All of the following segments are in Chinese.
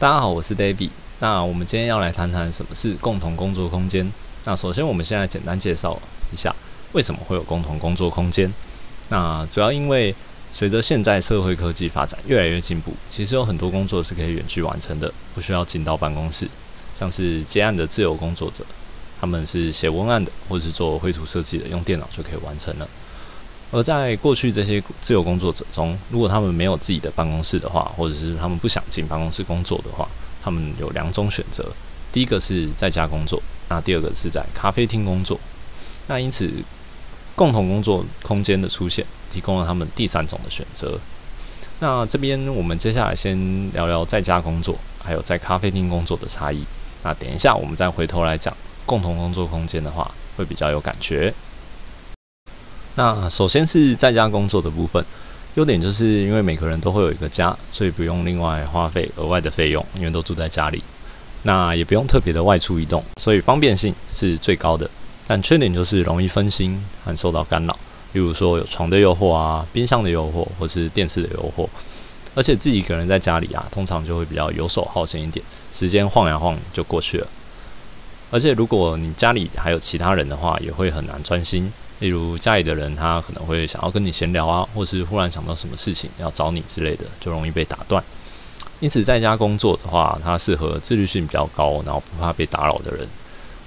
大家好，我是 David。那我们今天要来谈谈什么是共同工作空间。那首先，我们现在简单介绍一下为什么会有共同工作空间。那主要因为随着现在社会科技发展越来越进步，其实有很多工作是可以远距完成的，不需要进到办公室。像是接案的自由工作者，他们是写文案的，或者是做绘图设计的，用电脑就可以完成了。而在过去这些自由工作者中，如果他们没有自己的办公室的话，或者是他们不想进办公室工作的话，他们有两种选择。第一个是在家工作，那第二个是在咖啡厅工作。那因此，共同工作空间的出现，提供了他们第三种的选择。那这边我们接下来先聊聊在家工作，还有在咖啡厅工作的差异。那等一下我们再回头来讲共同工作空间的话，会比较有感觉。那首先是在家工作的部分，优点就是因为每个人都会有一个家，所以不用另外花费额外的费用，因为都住在家里。那也不用特别的外出移动，所以方便性是最高的。但缺点就是容易分心和受到干扰，例如说有床的诱惑啊、冰箱的诱惑，或是电视的诱惑。而且自己一个人在家里啊，通常就会比较游手好闲一点，时间晃呀晃就过去了。而且如果你家里还有其他人的话，也会很难专心。例如家里的人，他可能会想要跟你闲聊啊，或是忽然想到什么事情要找你之类的，就容易被打断。因此，在家工作的话，它适合自律性比较高，然后不怕被打扰的人。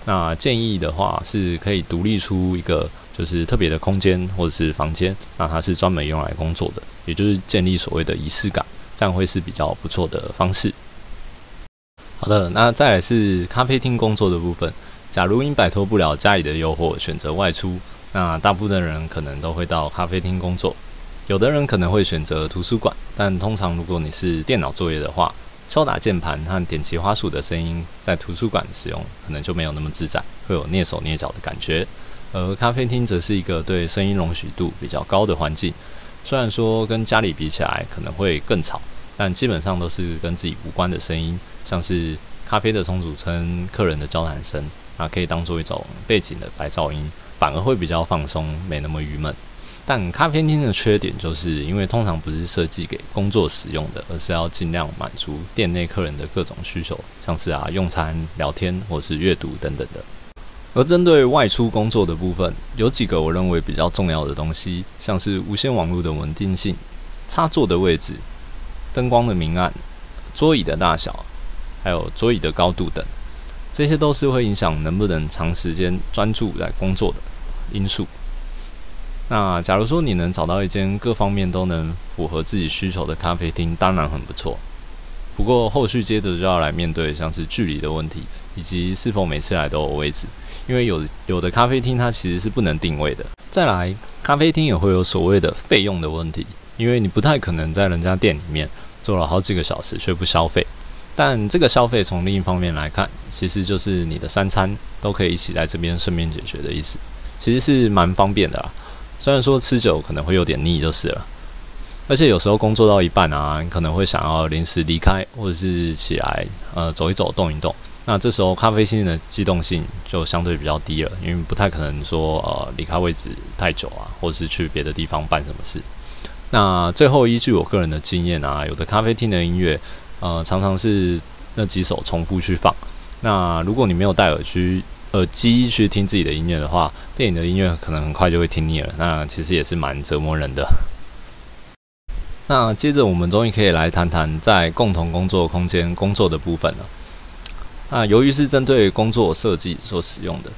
那建议的话，是可以独立出一个就是特别的空间或者是房间，那它是专门用来工作的，也就是建立所谓的仪式感，这样会是比较不错的方式。好的，那再来是咖啡厅工作的部分。假如你摆脱不了家里的诱惑，选择外出。那大部分的人可能都会到咖啡厅工作，有的人可能会选择图书馆，但通常如果你是电脑作业的话，敲打键盘和点击花鼠的声音在图书馆使用可能就没有那么自在，会有蹑手蹑脚的感觉。而咖啡厅则是一个对声音容许度比较高的环境，虽然说跟家里比起来可能会更吵，但基本上都是跟自己无关的声音，像是咖啡的冲煮声、客人的交谈声，那可以当做一种背景的白噪音。反而会比较放松，没那么郁闷。但咖啡厅的缺点就是因为通常不是设计给工作使用的，而是要尽量满足店内客人的各种需求，像是啊用餐、聊天或是阅读等等的。而针对外出工作的部分，有几个我认为比较重要的东西，像是无线网络的稳定性、插座的位置、灯光的明暗、桌椅的大小，还有桌椅的高度等，这些都是会影响能不能长时间专注来工作的。因素。那假如说你能找到一间各方面都能符合自己需求的咖啡厅，当然很不错。不过后续接着就要来面对像是距离的问题，以及是否每次来都有位置，因为有有的咖啡厅它其实是不能定位的。再来，咖啡厅也会有所谓的费用的问题，因为你不太可能在人家店里面坐了好几个小时却不消费。但这个消费从另一方面来看，其实就是你的三餐都可以一起在这边顺便解决的意思。其实是蛮方便的啦，虽然说吃久可能会有点腻就是了，而且有时候工作到一半啊，你可能会想要临时离开，或者是起来呃走一走、动一动。那这时候咖啡厅的机动性就相对比较低了，因为不太可能说呃离开位置太久啊，或者是去别的地方办什么事。那最后依据我个人的经验啊，有的咖啡厅的音乐呃常常是那几首重复去放。那如果你没有戴耳机，耳机去听自己的音乐的话，电影的音乐可能很快就会听腻了。那其实也是蛮折磨人的。那接着我们终于可以来谈谈在共同工作空间工作的部分了。那由于是针对工作设计所使用的，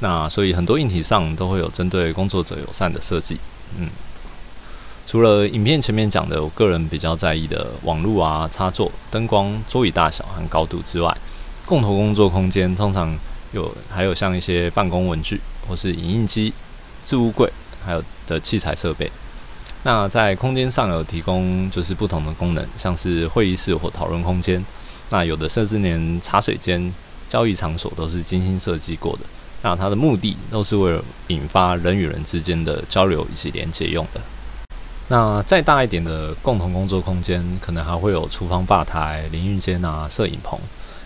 那所以很多硬体上都会有针对工作者友善的设计。嗯，除了影片前面讲的，我个人比较在意的网络啊、插座、灯光、桌椅大小和高度之外，共同工作空间通常有还有像一些办公文具，或是影印机、置物柜，还有的器材设备。那在空间上有提供就是不同的功能，像是会议室或讨论空间。那有的甚至连茶水间、交易场所都是精心设计过的。那它的目的都是为了引发人与人之间的交流以及连接用的。那再大一点的共同工作空间，可能还会有厨房吧台、淋浴间啊、摄影棚。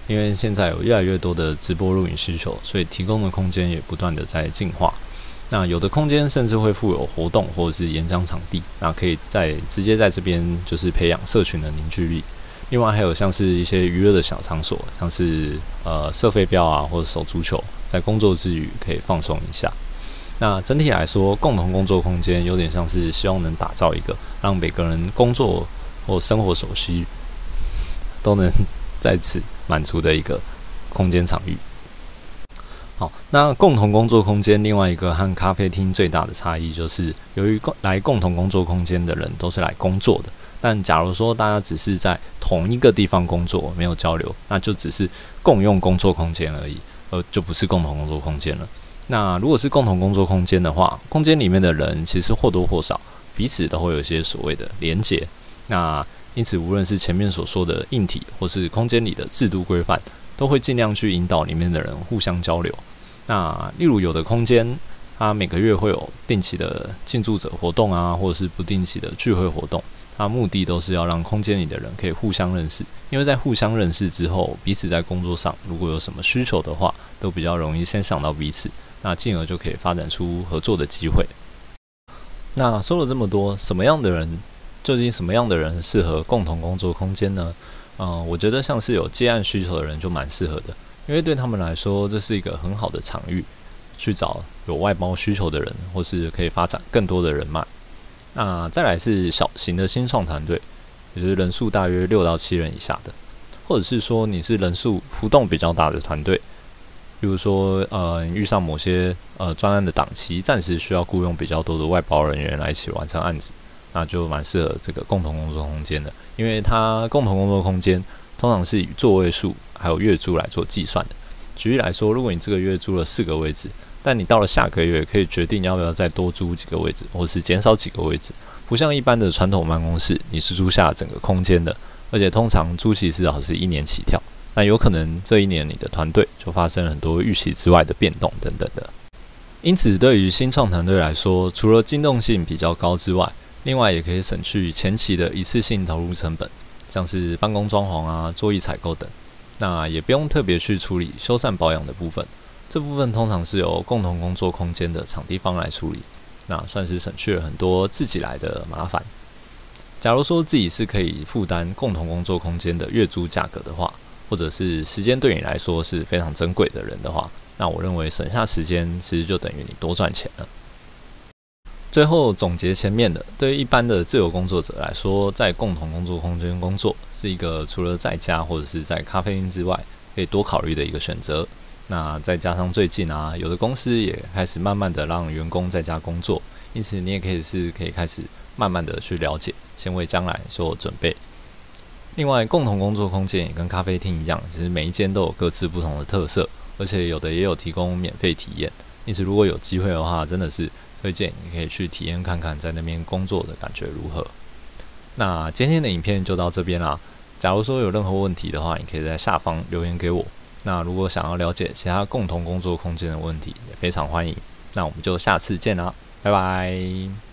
因为现在有越来越多的直播录影需求，所以提供的空间也不断的在进化。那有的空间甚至会附有活动或者是演讲场地，那可以在直接在这边就是培养社群的凝聚力。另外还有像是一些娱乐的小场所，像是呃射飞镖啊，或者手足球，在工作之余可以放松一下。那整体来说，共同工作空间有点像是希望能打造一个让每个人工作或生活所需都能在此满足的一个空间场域。好，那共同工作空间另外一个和咖啡厅最大的差异就是，由于共来共同工作空间的人都是来工作的，但假如说大家只是在同一个地方工作，没有交流，那就只是共用工作空间而已，而就不是共同工作空间了。那如果是共同工作空间的话，空间里面的人其实或多或少彼此都会有一些所谓的连结。那因此，无论是前面所说的硬体，或是空间里的制度规范，都会尽量去引导里面的人互相交流。那例如有的空间，它每个月会有定期的进驻者活动啊，或者是不定期的聚会活动，它目的都是要让空间里的人可以互相认识，因为在互相认识之后，彼此在工作上如果有什么需求的话，都比较容易先想到彼此，那进而就可以发展出合作的机会。那说了这么多，什么样的人，究竟什么样的人适合共同工作空间呢？嗯、我觉得像是有接案需求的人就蛮适合的。因为对他们来说，这是一个很好的场域，去找有外包需求的人，或是可以发展更多的人脉。那再来是小型的新创团队，也就是人数大约六到七人以下的，或者是说你是人数浮动比较大的团队，比如说呃遇上某些呃专案的档期，暂时需要雇佣比较多的外包人员来一起完成案子，那就蛮适合这个共同工作空间的，因为它共同工作空间。通常是以座位数还有月租来做计算的。举例来说，如果你这个月租了四个位置，但你到了下个月可以决定要不要再多租几个位置，或是减少几个位置。不像一般的传统办公室，你是租下整个空间的，而且通常租期至少是一年起跳。那有可能这一年你的团队就发生了很多预期之外的变动等等的。因此，对于新创团队来说，除了机动性比较高之外，另外也可以省去前期的一次性投入成本。像是办公装潢啊、桌椅采购等，那也不用特别去处理修缮保养的部分。这部分通常是由共同工作空间的场地方来处理，那算是省去了很多自己来的麻烦。假如说自己是可以负担共同工作空间的月租价格的话，或者是时间对你来说是非常珍贵的人的话，那我认为省下时间其实就等于你多赚钱了。最后总结前面的，对于一般的自由工作者来说，在共同工作空间工作是一个除了在家或者是在咖啡厅之外，可以多考虑的一个选择。那再加上最近啊，有的公司也开始慢慢的让员工在家工作，因此你也可以是可以开始慢慢的去了解，先为将来做准备。另外，共同工作空间也跟咖啡厅一样，其实每一间都有各自不同的特色，而且有的也有提供免费体验。因此，如果有机会的话，真的是。推荐你可以去体验看看，在那边工作的感觉如何。那今天的影片就到这边啦。假如说有任何问题的话，你可以在下方留言给我。那如果想要了解其他共同工作空间的问题，也非常欢迎。那我们就下次见啦，拜拜。